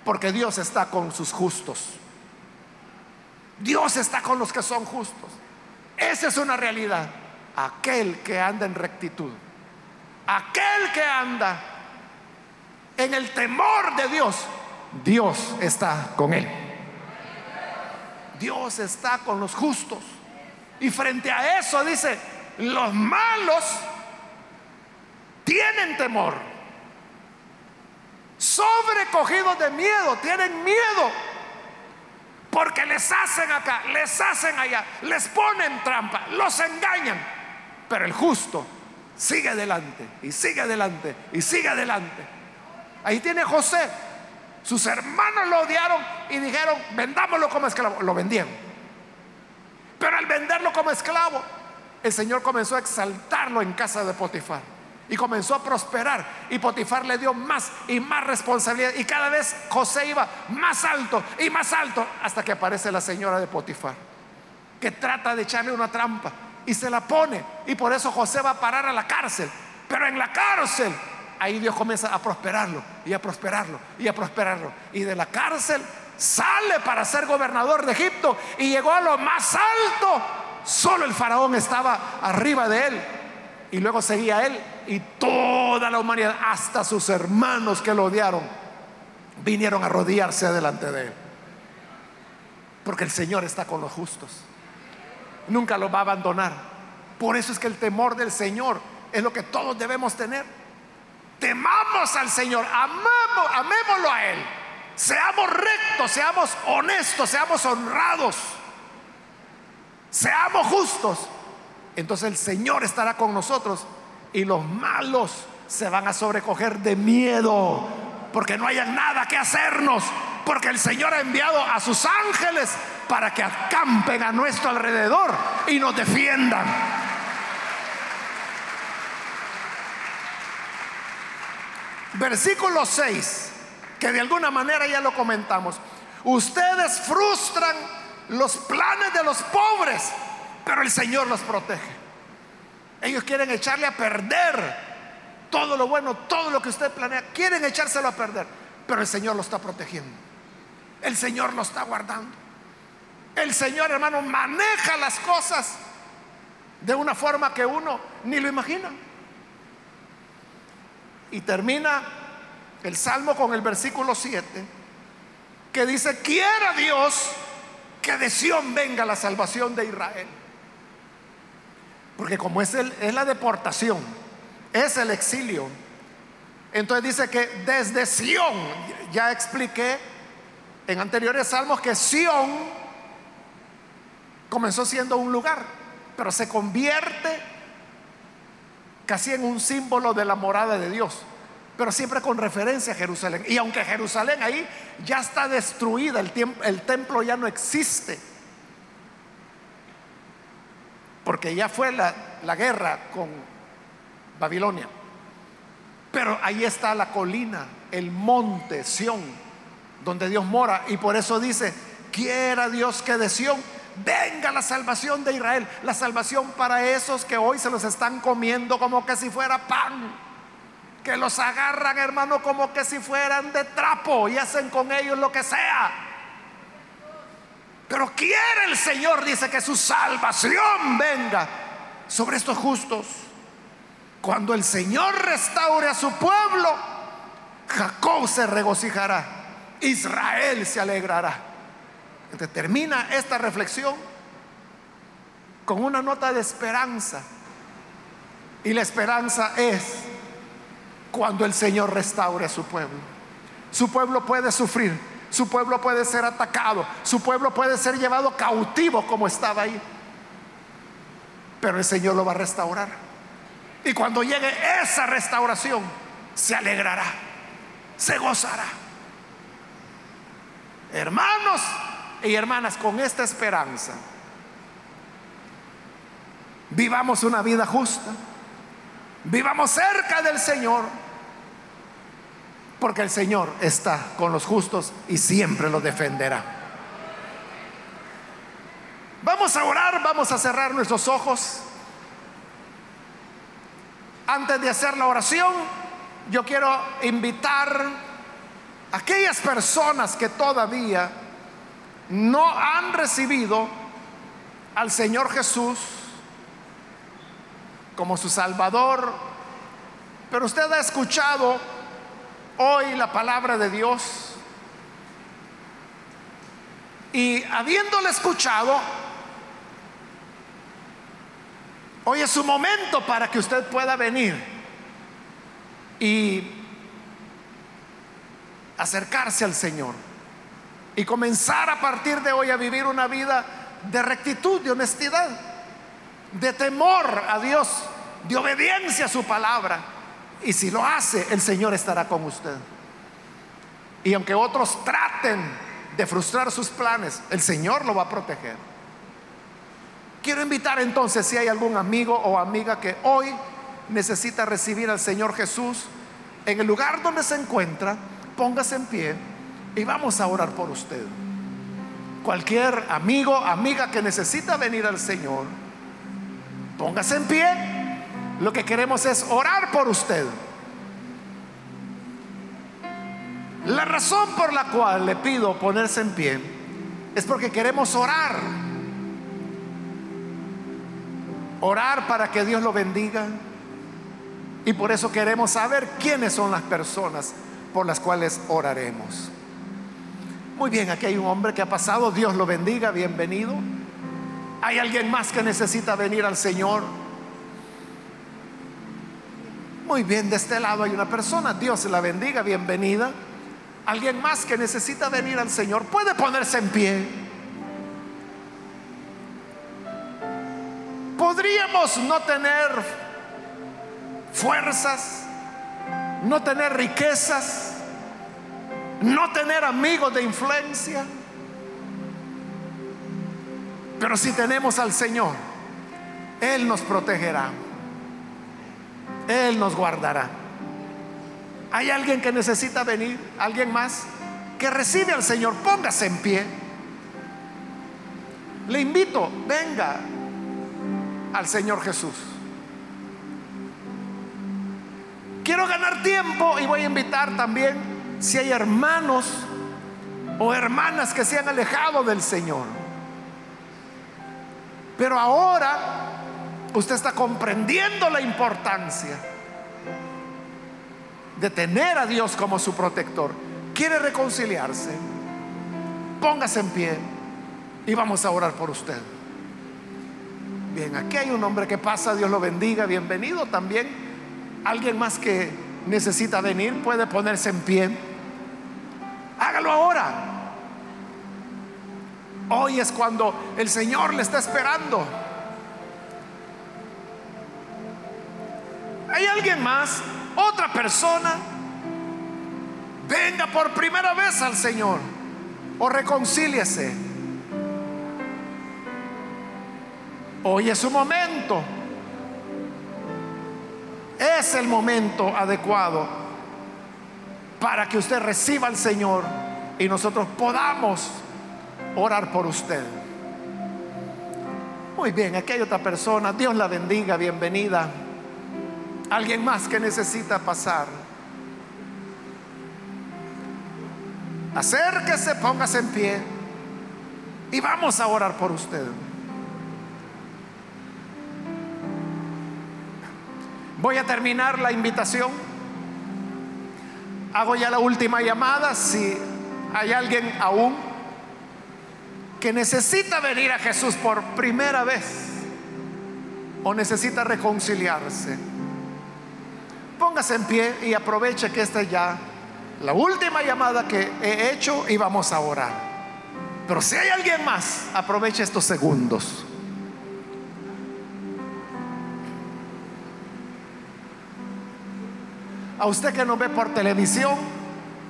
porque Dios está con sus justos. Dios está con los que son justos. Esa es una realidad. Aquel que anda en rectitud, aquel que anda en el temor de Dios, Dios está con él. Dios está con los justos. Y frente a eso dice, los malos tienen temor. Sobrecogidos de miedo, tienen miedo. Porque les hacen acá, les hacen allá, les ponen trampa, los engañan. Pero el justo sigue adelante y sigue adelante y sigue adelante. Ahí tiene José sus hermanos lo odiaron y dijeron, vendámoslo como esclavo. Lo vendieron. Pero al venderlo como esclavo, el Señor comenzó a exaltarlo en casa de Potifar. Y comenzó a prosperar. Y Potifar le dio más y más responsabilidad. Y cada vez José iba más alto y más alto hasta que aparece la señora de Potifar. Que trata de echarle una trampa. Y se la pone. Y por eso José va a parar a la cárcel. Pero en la cárcel ahí Dios comienza a prosperarlo y a prosperarlo y a prosperarlo. Y de la cárcel sale para ser gobernador de Egipto y llegó a lo más alto. Solo el faraón estaba arriba de él. Y luego seguía él y toda la humanidad, hasta sus hermanos que lo odiaron, vinieron a rodearse delante de él. Porque el Señor está con los justos. Nunca lo va a abandonar. Por eso es que el temor del Señor es lo que todos debemos tener temamos al Señor, amamos, amémoslo a Él. Seamos rectos, seamos honestos, seamos honrados, seamos justos. Entonces el Señor estará con nosotros y los malos se van a sobrecoger de miedo porque no haya nada que hacernos, porque el Señor ha enviado a sus ángeles para que acampen a nuestro alrededor y nos defiendan. Versículo 6, que de alguna manera ya lo comentamos. Ustedes frustran los planes de los pobres, pero el Señor los protege. Ellos quieren echarle a perder todo lo bueno, todo lo que usted planea. Quieren echárselo a perder, pero el Señor lo está protegiendo. El Señor lo está guardando. El Señor, hermano, maneja las cosas de una forma que uno ni lo imagina. Y termina el Salmo con el versículo 7, que dice, quiera Dios que de Sión venga la salvación de Israel. Porque como es, el, es la deportación, es el exilio, entonces dice que desde Sión, ya expliqué en anteriores salmos que Sión comenzó siendo un lugar, pero se convierte casi en un símbolo de la morada de Dios, pero siempre con referencia a Jerusalén. Y aunque Jerusalén ahí ya está destruida, el, el templo ya no existe, porque ya fue la, la guerra con Babilonia. Pero ahí está la colina, el monte Sión, donde Dios mora. Y por eso dice, quiera Dios que de Sión venga la salvación de Israel, la salvación para esos que hoy se los están comiendo como que si fuera pan, que los agarran hermano como que si fueran de trapo y hacen con ellos lo que sea. Pero quiere el Señor, dice que su salvación venga sobre estos justos. Cuando el Señor restaure a su pueblo, Jacob se regocijará, Israel se alegrará. termina esta reflexión con una nota de esperanza. Y la esperanza es cuando el Señor restaure a su pueblo. Su pueblo puede sufrir, su pueblo puede ser atacado, su pueblo puede ser llevado cautivo como estaba ahí. Pero el Señor lo va a restaurar. Y cuando llegue esa restauración, se alegrará, se gozará. Hermanos y hermanas, con esta esperanza, vivamos una vida justa, vivamos cerca del Señor, porque el Señor está con los justos y siempre los defenderá. Vamos a orar, vamos a cerrar nuestros ojos. Antes de hacer la oración, yo quiero invitar a aquellas personas que todavía no han recibido al Señor Jesús como su Salvador, pero usted ha escuchado hoy la palabra de Dios y habiéndole escuchado, hoy es su momento para que usted pueda venir y acercarse al Señor y comenzar a partir de hoy a vivir una vida de rectitud, de honestidad, de temor a Dios, de obediencia a su palabra. Y si lo hace, el Señor estará con usted. Y aunque otros traten de frustrar sus planes, el Señor lo va a proteger. Quiero invitar entonces si hay algún amigo o amiga que hoy necesita recibir al Señor Jesús, en el lugar donde se encuentra, póngase en pie y vamos a orar por usted. Cualquier amigo, amiga que necesita venir al Señor, póngase en pie. Lo que queremos es orar por usted. La razón por la cual le pido ponerse en pie es porque queremos orar. Orar para que Dios lo bendiga. Y por eso queremos saber quiénes son las personas por las cuales oraremos. Muy bien, aquí hay un hombre que ha pasado, Dios lo bendiga, bienvenido. Hay alguien más que necesita venir al Señor. Muy bien, de este lado hay una persona, Dios la bendiga, bienvenida. Alguien más que necesita venir al Señor, puede ponerse en pie. Podríamos no tener fuerzas, no tener riquezas, no tener amigos de influencia. Pero si tenemos al Señor, Él nos protegerá. Él nos guardará. ¿Hay alguien que necesita venir? ¿Alguien más? Que recibe al Señor. Póngase en pie. Le invito, venga al Señor Jesús. Quiero ganar tiempo y voy a invitar también si hay hermanos o hermanas que se han alejado del Señor. Pero ahora usted está comprendiendo la importancia de tener a Dios como su protector. Quiere reconciliarse. Póngase en pie y vamos a orar por usted. Bien, aquí hay un hombre que pasa, Dios lo bendiga, bienvenido también. Alguien más que necesita venir puede ponerse en pie. Hágalo ahora. Hoy es cuando el Señor le está esperando. ¿Hay alguien más? Otra persona. Venga por primera vez al Señor o reconcíliese. Hoy es su momento. Es el momento adecuado para que usted reciba al Señor y nosotros podamos orar por usted. Muy bien, aquí hay otra persona. Dios la bendiga, bienvenida. Alguien más que necesita pasar. Acérquese, póngase en pie y vamos a orar por usted. Voy a terminar la invitación. Hago ya la última llamada. Si hay alguien aún que necesita venir a Jesús por primera vez o necesita reconciliarse, póngase en pie y aproveche que esta es ya la última llamada que he hecho y vamos a orar. Pero si hay alguien más, aproveche estos segundos. A usted que nos ve por televisión,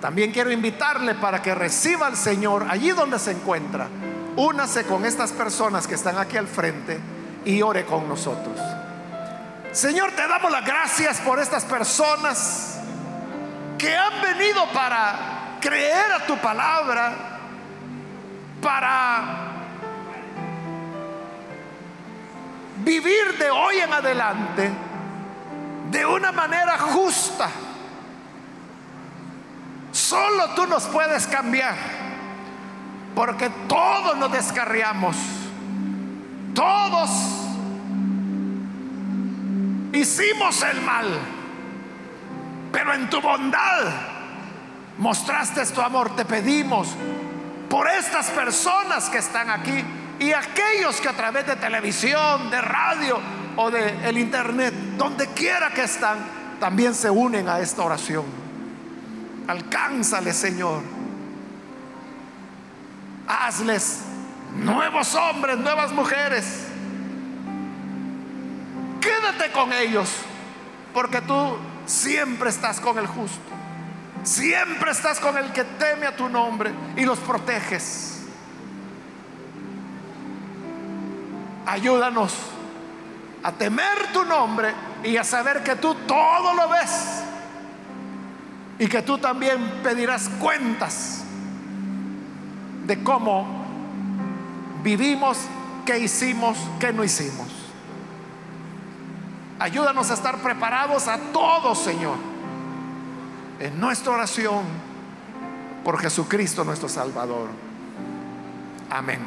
también quiero invitarle para que reciba al Señor allí donde se encuentra. Únase con estas personas que están aquí al frente y ore con nosotros. Señor, te damos las gracias por estas personas que han venido para creer a tu palabra, para vivir de hoy en adelante de una manera justa. Solo tú nos puedes cambiar, porque todos nos descarriamos, todos hicimos el mal, pero en tu bondad mostraste tu amor. Te pedimos por estas personas que están aquí y aquellos que a través de televisión, de radio, o de internet, donde quiera que están, también se unen a esta oración. Alcánzale, Señor. Hazles nuevos hombres, nuevas mujeres. Quédate con ellos, porque tú siempre estás con el justo. Siempre estás con el que teme a tu nombre y los proteges. Ayúdanos a temer tu nombre y a saber que tú todo lo ves y que tú también pedirás cuentas de cómo vivimos, qué hicimos, qué no hicimos. Ayúdanos a estar preparados a todos, Señor, en nuestra oración por Jesucristo nuestro Salvador. Amén.